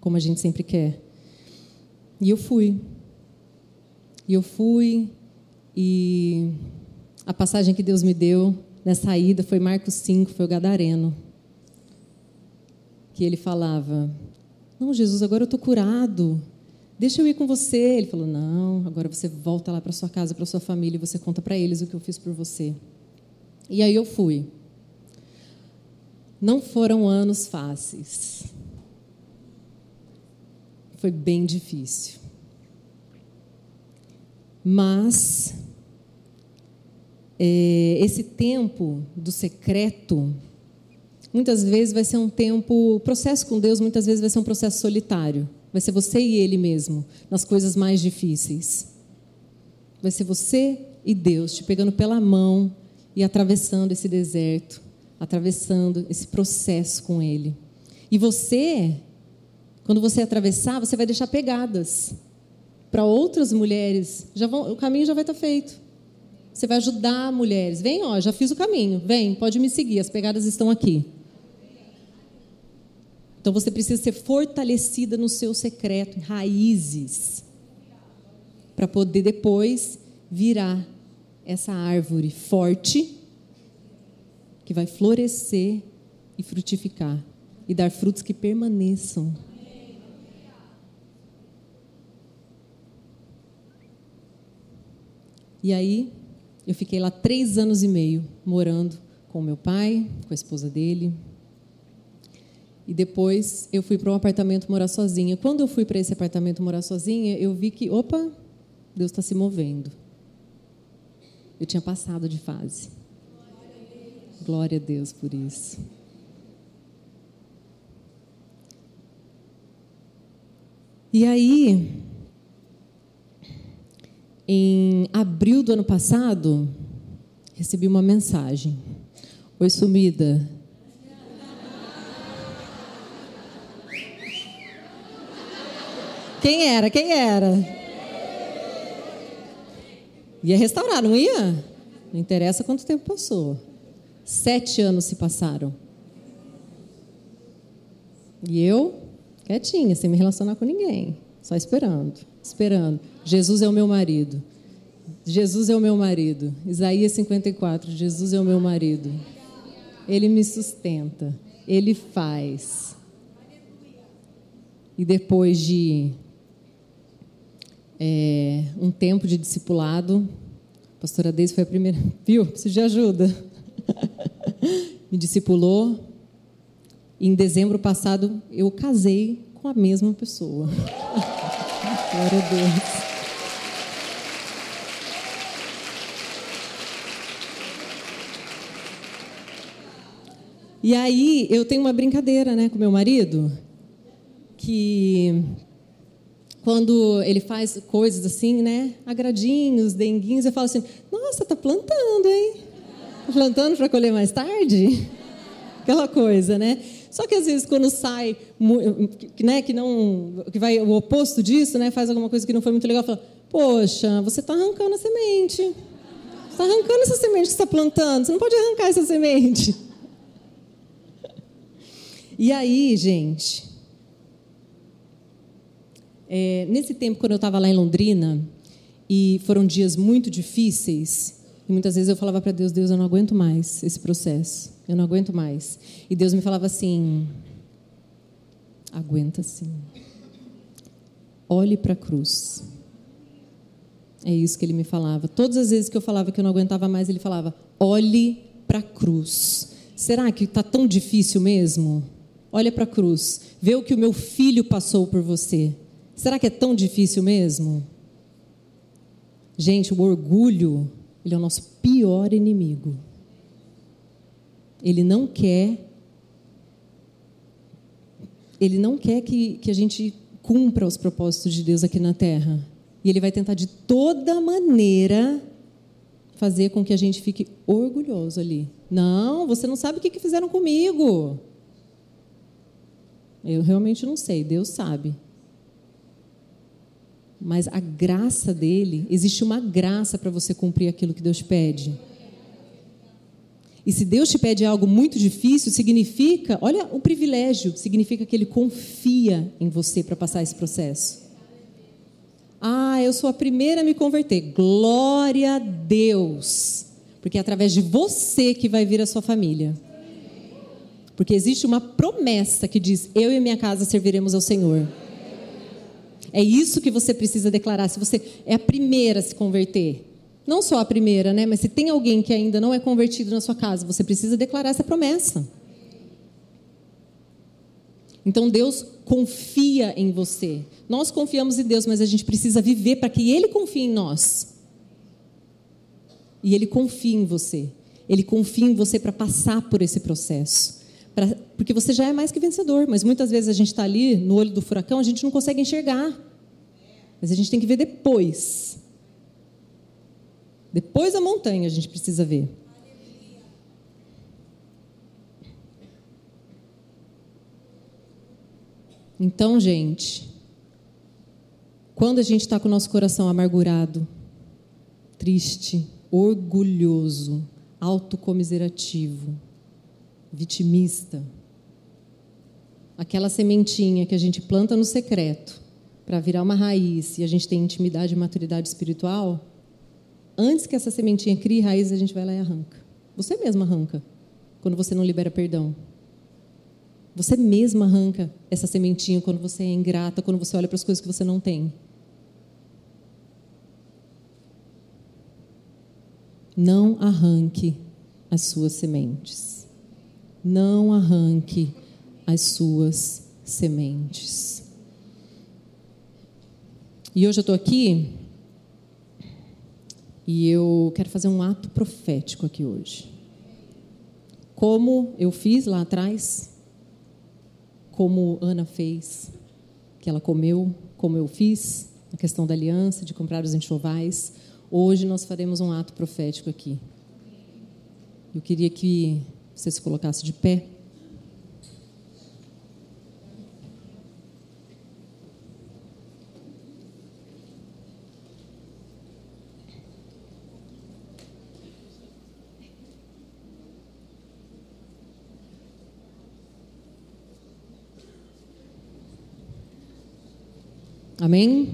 como a gente sempre quer. E eu fui. E eu fui E a passagem que Deus me deu nessa ida foi Marcos 5, foi o Gadareno. Que ele falava: Não, Jesus, agora eu estou curado. Deixa eu ir com você. Ele falou: Não, agora você volta lá para sua casa, para sua família, e você conta para eles o que eu fiz por você. E aí eu fui. Não foram anos fáceis. Foi bem difícil. Mas é, esse tempo do secreto, muitas vezes vai ser um tempo, o processo com Deus muitas vezes vai ser um processo solitário. Vai ser você e Ele mesmo, nas coisas mais difíceis. Vai ser você e Deus te pegando pela mão e atravessando esse deserto, atravessando esse processo com Ele. E você, quando você atravessar, você vai deixar pegadas para outras mulheres. Já vão, o caminho já vai estar feito. Você vai ajudar mulheres. Vem, ó, já fiz o caminho. Vem, pode me seguir. As pegadas estão aqui. Então você precisa ser fortalecida no seu secreto, em raízes, para poder depois virar essa árvore forte que vai florescer e frutificar e dar frutos que permaneçam. E aí, eu fiquei lá três anos e meio, morando com meu pai, com a esposa dele. E depois eu fui para um apartamento morar sozinha. Quando eu fui para esse apartamento morar sozinha, eu vi que, opa, Deus está se movendo. Eu tinha passado de fase. Glória a Deus por isso. E aí, em abril do ano passado, recebi uma mensagem. Oi, sumida. Quem era? Quem era? Ia restaurar, não ia? Não interessa quanto tempo passou. Sete anos se passaram. E eu, quietinha, sem me relacionar com ninguém, só esperando, esperando. Jesus é o meu marido. Jesus é o meu marido. Isaías 54, Jesus é o meu marido. Ele me sustenta, ele faz. E depois de é, um tempo de discipulado, a pastora Deise foi a primeira. Viu? Preciso de ajuda. me discipulou. Em dezembro passado, eu casei com a mesma pessoa. Glória a Deus. E aí eu tenho uma brincadeira, né, com meu marido, que quando ele faz coisas assim, né, agradinhos, denguinhos, eu falo assim: "Nossa, tá plantando, hein? plantando para colher mais tarde? Aquela coisa, né? Só que às vezes quando sai, né, que não, que vai o oposto disso, né, faz alguma coisa que não foi muito legal, fala: "Poxa, você está arrancando a semente. Está arrancando essa semente que está plantando. Você não pode arrancar essa semente." E aí, gente, é, nesse tempo quando eu estava lá em Londrina e foram dias muito difíceis, e muitas vezes eu falava para Deus: Deus, eu não aguento mais esse processo. Eu não aguento mais. E Deus me falava assim: aguenta sim. Olhe para a cruz. É isso que ele me falava. Todas as vezes que eu falava que eu não aguentava mais, ele falava: olhe para a cruz. Será que está tão difícil mesmo? Olha para a cruz. Vê o que o meu filho passou por você. Será que é tão difícil mesmo? Gente, o orgulho ele é o nosso pior inimigo. Ele não quer. Ele não quer que, que a gente cumpra os propósitos de Deus aqui na terra. E ele vai tentar de toda maneira fazer com que a gente fique orgulhoso ali. Não, você não sabe o que, que fizeram comigo. Eu realmente não sei, Deus sabe. Mas a graça dele, existe uma graça para você cumprir aquilo que Deus pede. E se Deus te pede algo muito difícil, significa, olha o privilégio, significa que Ele confia em você para passar esse processo. Ah, eu sou a primeira a me converter. Glória a Deus. Porque é através de você que vai vir a sua família. Porque existe uma promessa que diz: Eu e minha casa serviremos ao Senhor. É isso que você precisa declarar. Se você é a primeira a se converter, não só a primeira, né? Mas se tem alguém que ainda não é convertido na sua casa, você precisa declarar essa promessa. Então Deus confia em você. Nós confiamos em Deus, mas a gente precisa viver para que Ele confie em nós. E Ele confia em você. Ele confia em você para passar por esse processo. Pra, porque você já é mais que vencedor, mas muitas vezes a gente está ali no olho do furacão, a gente não consegue enxergar. Mas a gente tem que ver depois. Depois da montanha a gente precisa ver. Então, gente, quando a gente está com o nosso coração amargurado, triste, orgulhoso, autocomiserativo, vitimista, aquela sementinha que a gente planta no secreto para virar uma raiz e a gente tem intimidade e maturidade espiritual, antes que essa sementinha crie raiz, a gente vai lá e arranca. Você mesmo arranca quando você não libera perdão. Você mesma arranca essa sementinha quando você é ingrata, quando você olha para as coisas que você não tem. Não arranque as suas sementes. Não arranque as suas sementes. E hoje eu estou aqui e eu quero fazer um ato profético aqui hoje. Como eu fiz lá atrás, como Ana fez, que ela comeu, como eu fiz, a questão da aliança, de comprar os enxovais. Hoje nós faremos um ato profético aqui. Eu queria que você se colocasse de pé. Amém?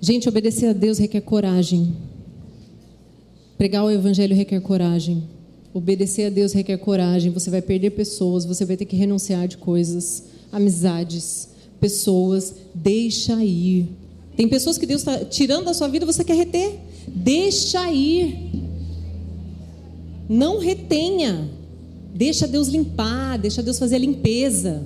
Gente, obedecer a Deus requer coragem. Pregar o Evangelho requer coragem. Obedecer a Deus requer coragem. Você vai perder pessoas, você vai ter que renunciar de coisas, amizades, pessoas. Deixa ir. Tem pessoas que Deus está tirando da sua vida, você quer reter. Deixa ir. Não retenha. Deixa Deus limpar, deixa Deus fazer a limpeza.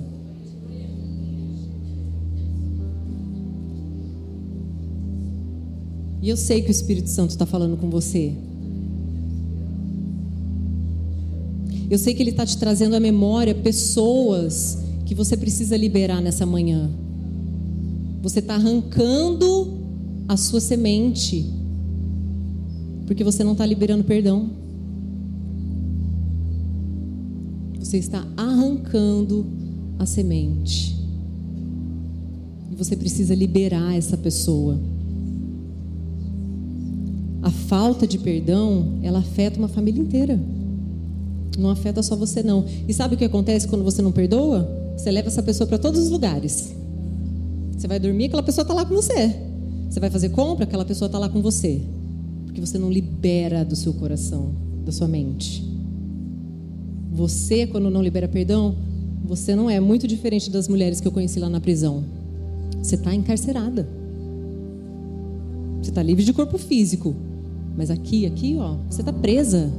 E eu sei que o Espírito Santo está falando com você. Eu sei que Ele está te trazendo à memória pessoas que você precisa liberar nessa manhã. Você está arrancando a sua semente, porque você não está liberando perdão. Você está arrancando a semente. E você precisa liberar essa pessoa. A falta de perdão, ela afeta uma família inteira. Não afeta só você não. E sabe o que acontece quando você não perdoa? Você leva essa pessoa para todos os lugares. Você vai dormir, aquela pessoa está lá com você. Você vai fazer compra, aquela pessoa está lá com você. Porque você não libera do seu coração, da sua mente. Você, quando não libera perdão, você não é muito diferente das mulheres que eu conheci lá na prisão. Você está encarcerada. Você está livre de corpo físico. Mas aqui, aqui, ó, você está presa.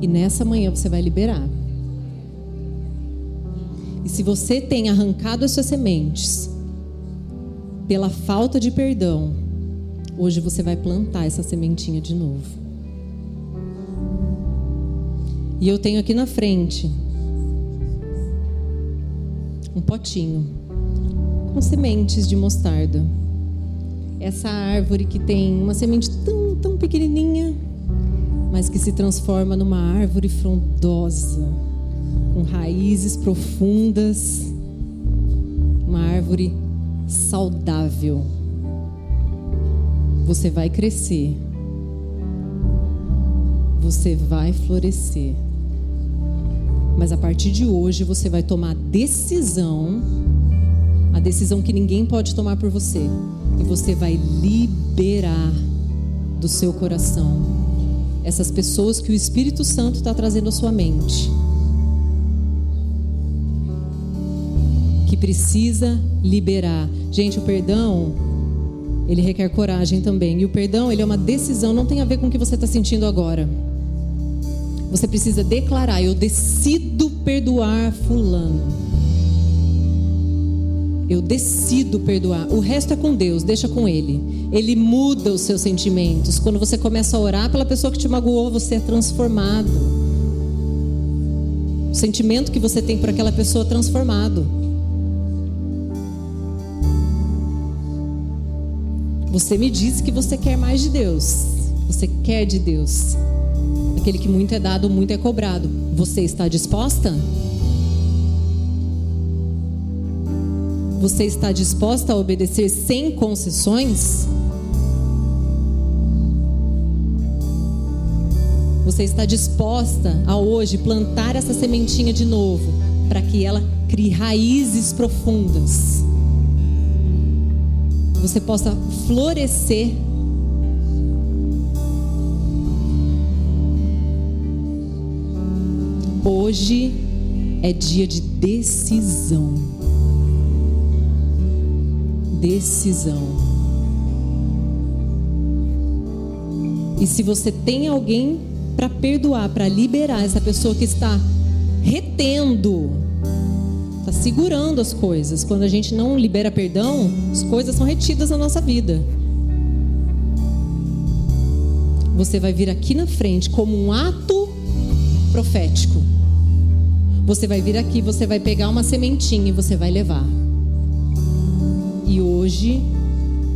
E nessa manhã você vai liberar. E se você tem arrancado as suas sementes pela falta de perdão, hoje você vai plantar essa sementinha de novo. E eu tenho aqui na frente um potinho com sementes de mostarda. Essa árvore que tem uma semente tão, tão pequenininha, mas que se transforma numa árvore frondosa, com raízes profundas, uma árvore saudável. Você vai crescer. Você vai florescer Mas a partir de hoje você vai tomar decisão, a decisão que ninguém pode tomar por você, e você vai liberar do seu coração essas pessoas que o Espírito Santo está trazendo à sua mente. Que precisa liberar. Gente, o perdão, ele requer coragem também. E o perdão, ele é uma decisão, não tem a ver com o que você está sentindo agora. Você precisa declarar: Eu decido perdoar Fulano. Eu decido perdoar. O resto é com Deus, deixa com Ele. Ele muda os seus sentimentos. Quando você começa a orar pela pessoa que te magoou, você é transformado. O sentimento que você tem por aquela pessoa é transformado. Você me disse que você quer mais de Deus. Você quer de Deus. Aquele que muito é dado, muito é cobrado. Você está disposta? Você está disposta a obedecer sem concessões? Você está disposta a hoje plantar essa sementinha de novo, para que ela crie raízes profundas? Você possa florescer Hoje é dia de decisão. Decisão. E se você tem alguém para perdoar, para liberar essa pessoa que está retendo, está segurando as coisas. Quando a gente não libera perdão, as coisas são retidas na nossa vida. Você vai vir aqui na frente como um ato profético. Você vai vir aqui, você vai pegar uma sementinha e você vai levar. E hoje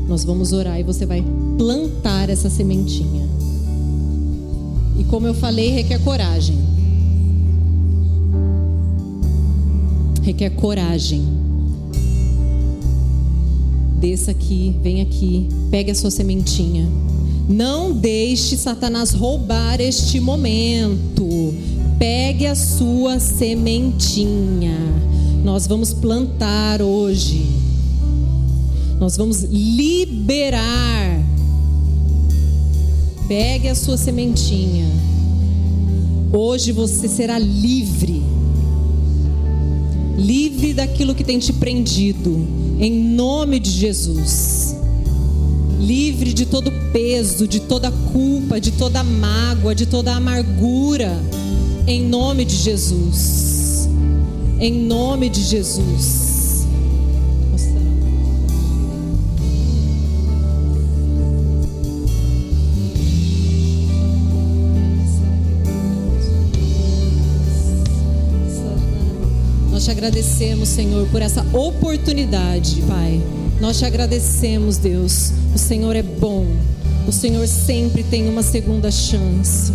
nós vamos orar e você vai plantar essa sementinha. E como eu falei, requer coragem. Requer coragem. Desça aqui, vem aqui, pegue a sua sementinha. Não deixe Satanás roubar este momento pegue a sua sementinha. Nós vamos plantar hoje. Nós vamos liberar. Pegue a sua sementinha. Hoje você será livre. Livre daquilo que tem te prendido. Em nome de Jesus. Livre de todo peso, de toda culpa, de toda mágoa, de toda amargura em nome de Jesus. Em nome de Jesus. Agradecemos, Senhor, por essa oportunidade, Pai. Nós te agradecemos, Deus. O Senhor é bom. O Senhor sempre tem uma segunda chance.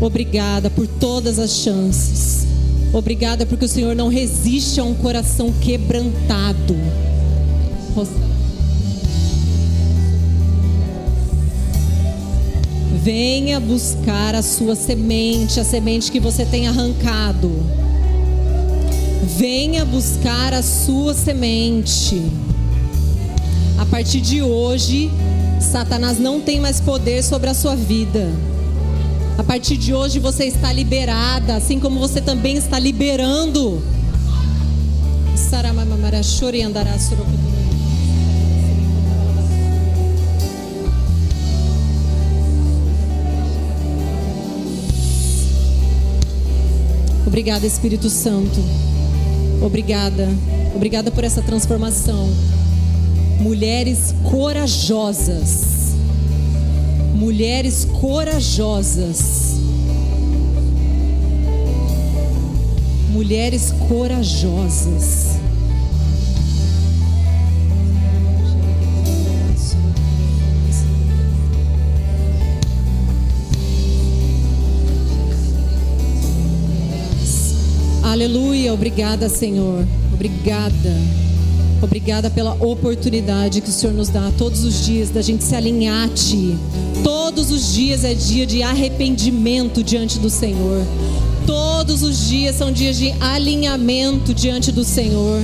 Obrigada por todas as chances. Obrigada porque o Senhor não resiste a um coração quebrantado. Venha buscar a sua semente, a semente que você tem arrancado. Venha buscar a sua semente. A partir de hoje, Satanás não tem mais poder sobre a sua vida. A partir de hoje você está liberada, assim como você também está liberando. Obrigada, Espírito Santo. Obrigada. Obrigada por essa transformação. Mulheres corajosas mulheres corajosas. Mulheres corajosas. Aleluia, obrigada, Senhor. Obrigada. Obrigada pela oportunidade que o Senhor nos dá todos os dias da gente se alinhar a Ti Todos os dias é dia de arrependimento diante do Senhor. Todos os dias são dias de alinhamento diante do Senhor.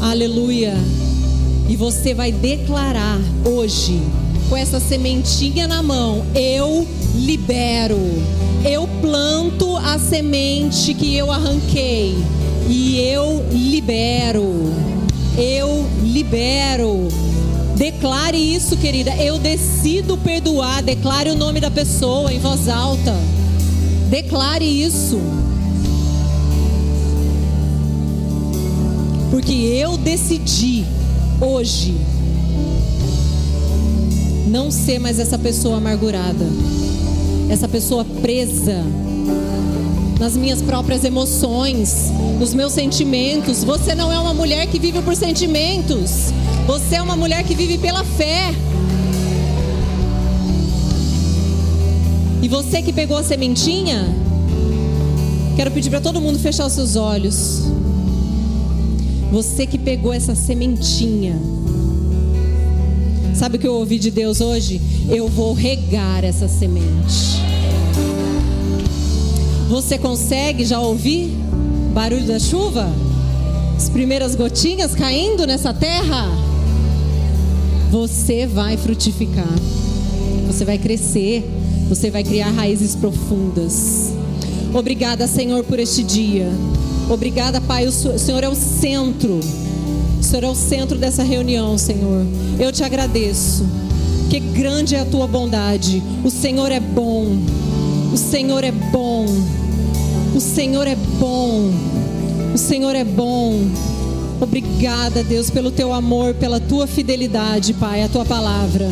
Aleluia. E você vai declarar hoje, com essa sementinha na mão: Eu libero. Eu planto a semente que eu arranquei. E eu libero. Eu libero. Declare isso, querida. Eu decido perdoar. Declare o nome da pessoa em voz alta. Declare isso. Porque eu decidi hoje não ser mais essa pessoa amargurada, essa pessoa presa nas minhas próprias emoções, nos meus sentimentos. Você não é uma mulher que vive por sentimentos, você é uma mulher que vive pela fé. E você que pegou a sementinha, quero pedir para todo mundo fechar os seus olhos. Você que pegou essa sementinha. Sabe o que eu ouvi de Deus hoje? Eu vou regar essa semente. Você consegue já ouvir barulho da chuva? As primeiras gotinhas caindo nessa terra? Você vai frutificar. Você vai crescer. Você vai criar raízes profundas. Obrigada, Senhor, por este dia. Obrigada, Pai. O Senhor é o centro. Senhor é o centro dessa reunião, Senhor. Eu te agradeço. Que grande é a tua bondade. O Senhor é bom. O Senhor é bom. O Senhor é bom. O Senhor é bom. Obrigada, Deus, pelo teu amor, pela tua fidelidade, Pai, a tua palavra.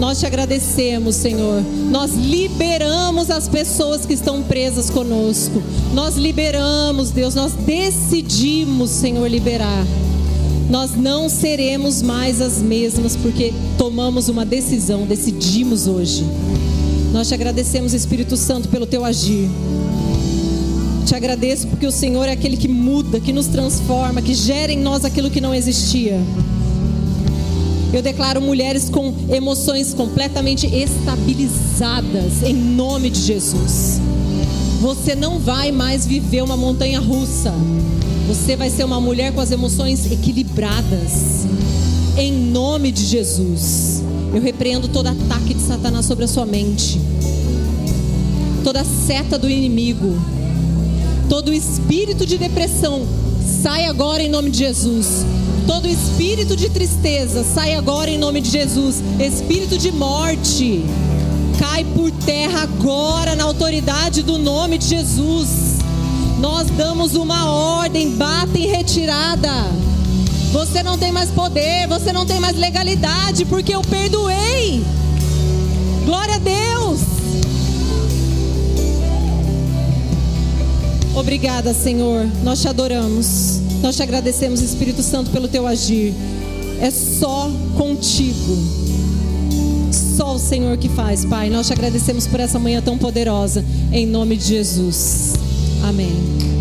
Nós te agradecemos, Senhor. Nós liberamos as pessoas que estão presas conosco. Nós liberamos, Deus. Nós decidimos, Senhor, liberar. Nós não seremos mais as mesmas porque tomamos uma decisão, decidimos hoje. Nós te agradecemos, Espírito Santo, pelo teu agir. Te agradeço porque o Senhor é aquele que muda, que nos transforma, que gera em nós aquilo que não existia. Eu declaro mulheres com emoções completamente estabilizadas, em nome de Jesus. Você não vai mais viver uma montanha russa. Você vai ser uma mulher com as emoções equilibradas, em nome de Jesus. Eu repreendo todo ataque de Satanás sobre a sua mente, toda seta do inimigo, todo espírito de depressão, sai agora em nome de Jesus. Todo espírito de tristeza sai agora em nome de Jesus. Espírito de morte cai por terra agora na autoridade do nome de Jesus. Nós damos uma ordem, bata em retirada. Você não tem mais poder, você não tem mais legalidade, porque eu perdoei. Glória a Deus. Obrigada, Senhor. Nós te adoramos. Nós te agradecemos, Espírito Santo, pelo teu agir. É só contigo. Só o Senhor que faz, Pai. Nós te agradecemos por essa manhã tão poderosa. Em nome de Jesus. Amém.